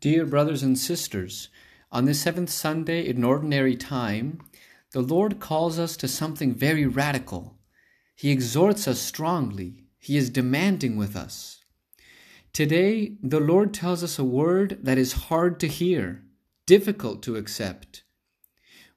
Dear brothers and sisters, on this seventh Sunday in ordinary time, the Lord calls us to something very radical. He exhorts us strongly. He is demanding with us. Today, the Lord tells us a word that is hard to hear, difficult to accept.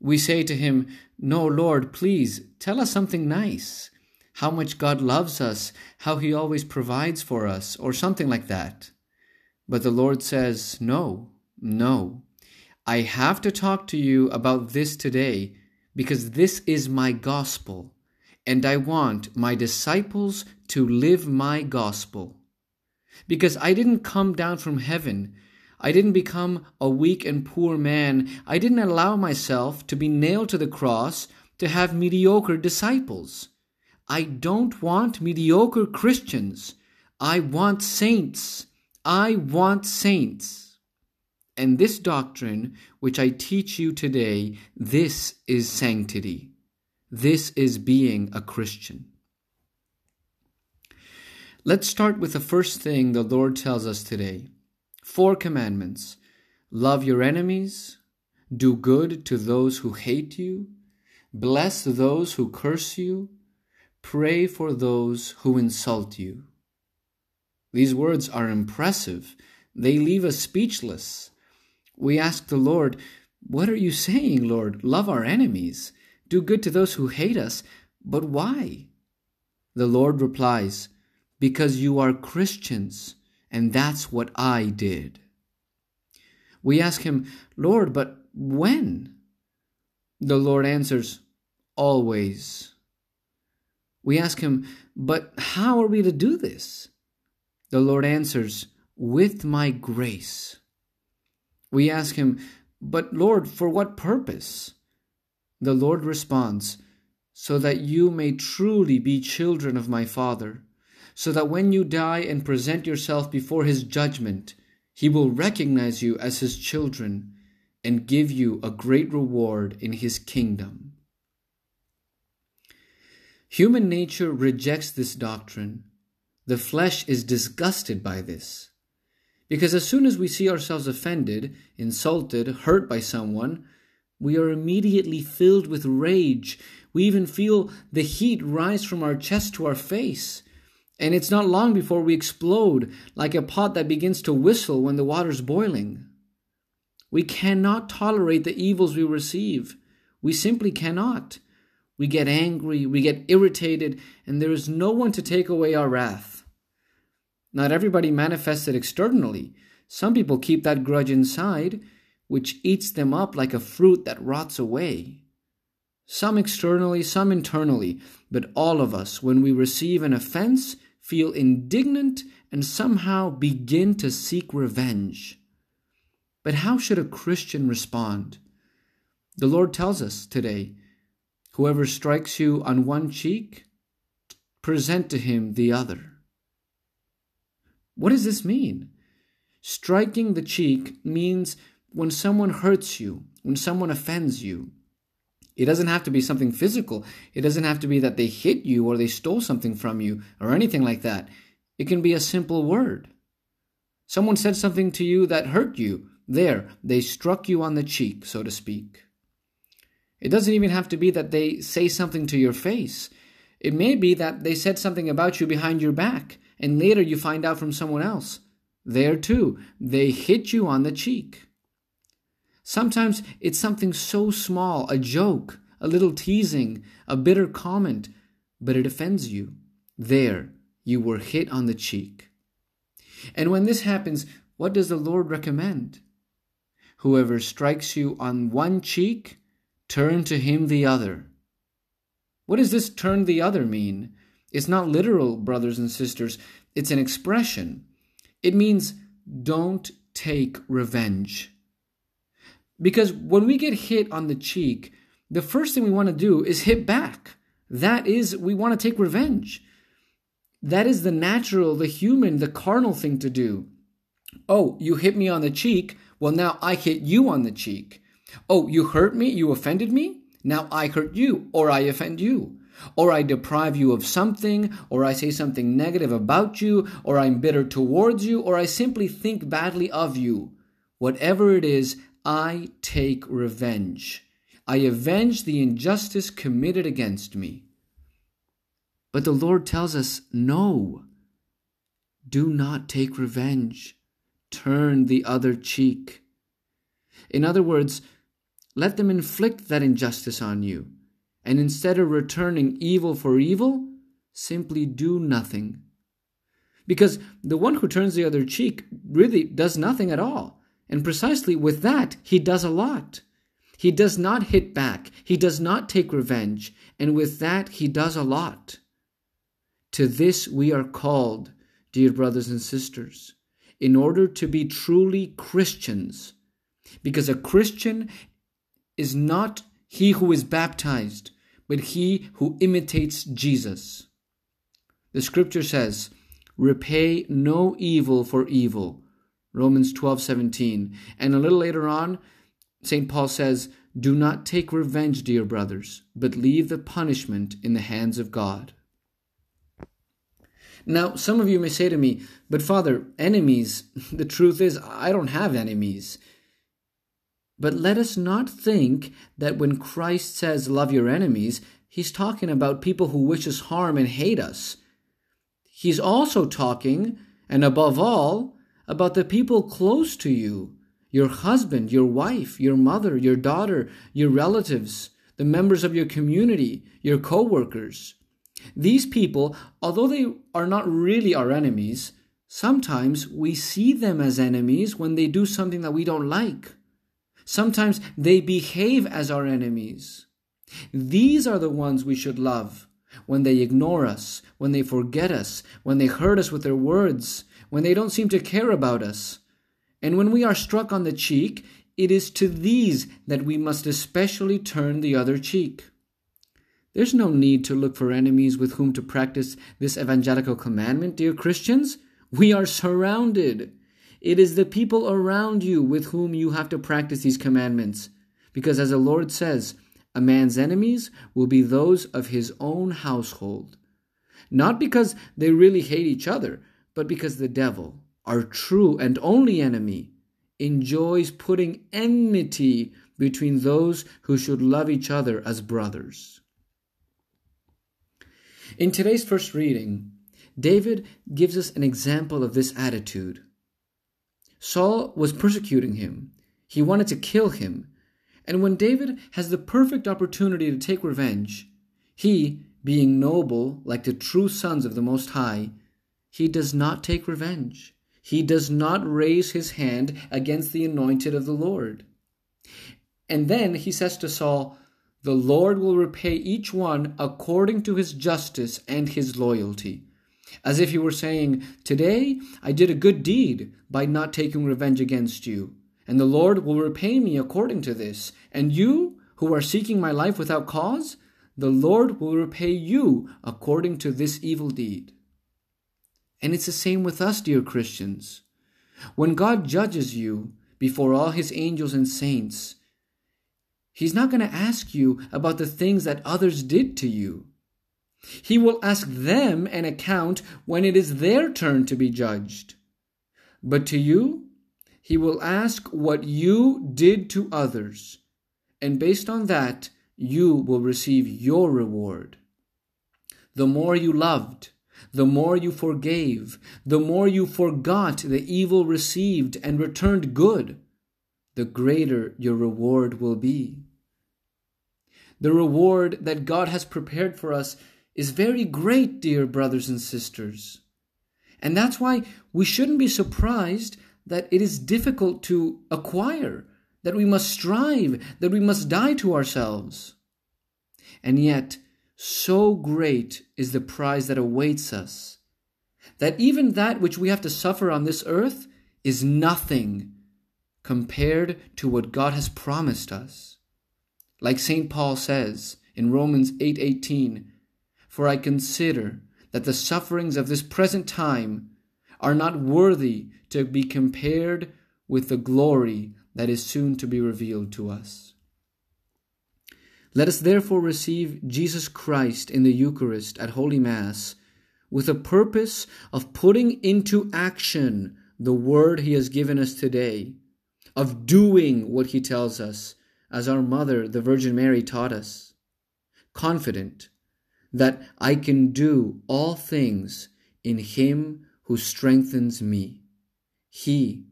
We say to Him, No, Lord, please tell us something nice. How much God loves us, how He always provides for us, or something like that. But the Lord says, No, no. I have to talk to you about this today because this is my gospel, and I want my disciples to live my gospel. Because I didn't come down from heaven. I didn't become a weak and poor man. I didn't allow myself to be nailed to the cross to have mediocre disciples. I don't want mediocre Christians. I want saints. I want saints. And this doctrine, which I teach you today, this is sanctity. This is being a Christian. Let's start with the first thing the Lord tells us today four commandments love your enemies, do good to those who hate you, bless those who curse you, pray for those who insult you. These words are impressive. They leave us speechless. We ask the Lord, What are you saying, Lord? Love our enemies, do good to those who hate us. But why? The Lord replies, Because you are Christians, and that's what I did. We ask him, Lord, but when? The Lord answers, Always. We ask him, But how are we to do this? The Lord answers, With my grace. We ask him, But Lord, for what purpose? The Lord responds, So that you may truly be children of my Father, so that when you die and present yourself before his judgment, he will recognize you as his children and give you a great reward in his kingdom. Human nature rejects this doctrine the flesh is disgusted by this. Because as soon as we see ourselves offended, insulted, hurt by someone, we are immediately filled with rage. We even feel the heat rise from our chest to our face. And it's not long before we explode like a pot that begins to whistle when the water's boiling. We cannot tolerate the evils we receive. We simply cannot. We get angry, we get irritated, and there is no one to take away our wrath. Not everybody manifests it externally. Some people keep that grudge inside, which eats them up like a fruit that rots away. Some externally, some internally, but all of us, when we receive an offense, feel indignant and somehow begin to seek revenge. But how should a Christian respond? The Lord tells us today whoever strikes you on one cheek, present to him the other. What does this mean? Striking the cheek means when someone hurts you, when someone offends you. It doesn't have to be something physical. It doesn't have to be that they hit you or they stole something from you or anything like that. It can be a simple word. Someone said something to you that hurt you. There, they struck you on the cheek, so to speak. It doesn't even have to be that they say something to your face. It may be that they said something about you behind your back and later you find out from someone else. There too, they hit you on the cheek. Sometimes it's something so small, a joke, a little teasing, a bitter comment, but it offends you. There, you were hit on the cheek. And when this happens, what does the Lord recommend? Whoever strikes you on one cheek, turn to him the other. What does this turn the other mean? It's not literal, brothers and sisters, it's an expression. It means don't take revenge. Because when we get hit on the cheek, the first thing we want to do is hit back. That is, we want to take revenge. That is the natural, the human, the carnal thing to do. Oh, you hit me on the cheek. Well, now I hit you on the cheek. Oh, you hurt me. You offended me. Now I hurt you or I offend you or I deprive you of something, or I say something negative about you, or I'm bitter towards you, or I simply think badly of you. Whatever it is, I take revenge. I avenge the injustice committed against me. But the Lord tells us, no. Do not take revenge. Turn the other cheek. In other words, let them inflict that injustice on you, and instead of returning evil for evil, simply do nothing. Because the one who turns the other cheek really does nothing at all. And precisely with that, he does a lot. He does not hit back, he does not take revenge, and with that, he does a lot. To this we are called, dear brothers and sisters, in order to be truly Christians. Because a Christian is not he who is baptized, but he who imitates Jesus. The scripture says, Repay no evil for evil. Romans 12 17. And a little later on, St. Paul says, Do not take revenge, dear brothers, but leave the punishment in the hands of God. Now, some of you may say to me, But Father, enemies, the truth is, I don't have enemies. But let us not think that when Christ says, Love your enemies, he's talking about people who wish us harm and hate us. He's also talking, and above all, about the people close to you your husband, your wife, your mother, your daughter, your relatives, the members of your community, your co workers. These people, although they are not really our enemies, sometimes we see them as enemies when they do something that we don't like. Sometimes they behave as our enemies. These are the ones we should love when they ignore us, when they forget us, when they hurt us with their words, when they don't seem to care about us. And when we are struck on the cheek, it is to these that we must especially turn the other cheek. There's no need to look for enemies with whom to practice this evangelical commandment, dear Christians. We are surrounded. It is the people around you with whom you have to practice these commandments. Because as the Lord says, a man's enemies will be those of his own household. Not because they really hate each other, but because the devil, our true and only enemy, enjoys putting enmity between those who should love each other as brothers. In today's first reading, David gives us an example of this attitude. Saul was persecuting him. He wanted to kill him. And when David has the perfect opportunity to take revenge, he, being noble like the true sons of the Most High, he does not take revenge. He does not raise his hand against the anointed of the Lord. And then he says to Saul, The Lord will repay each one according to his justice and his loyalty. As if he were saying, Today I did a good deed by not taking revenge against you, and the Lord will repay me according to this. And you, who are seeking my life without cause, the Lord will repay you according to this evil deed. And it's the same with us, dear Christians. When God judges you before all his angels and saints, he's not going to ask you about the things that others did to you. He will ask them an account when it is their turn to be judged. But to you, he will ask what you did to others, and based on that, you will receive your reward. The more you loved, the more you forgave, the more you forgot the evil received and returned good, the greater your reward will be. The reward that God has prepared for us is very great, dear brothers and sisters. And that's why we shouldn't be surprised that it is difficult to acquire, that we must strive, that we must die to ourselves. And yet, so great is the prize that awaits us, that even that which we have to suffer on this earth is nothing compared to what God has promised us. Like St. Paul says in Romans 8:18, "For I consider that the sufferings of this present time are not worthy to be compared with the glory that is soon to be revealed to us." Let us therefore receive Jesus Christ in the Eucharist at Holy Mass with a purpose of putting into action the word he has given us today, of doing what He tells us, as our mother, the Virgin Mary, taught us. Confident that I can do all things in Him who strengthens me. He,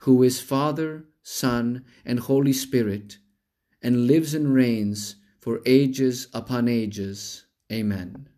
who is Father, Son, and Holy Spirit, and lives and reigns for ages upon ages. Amen.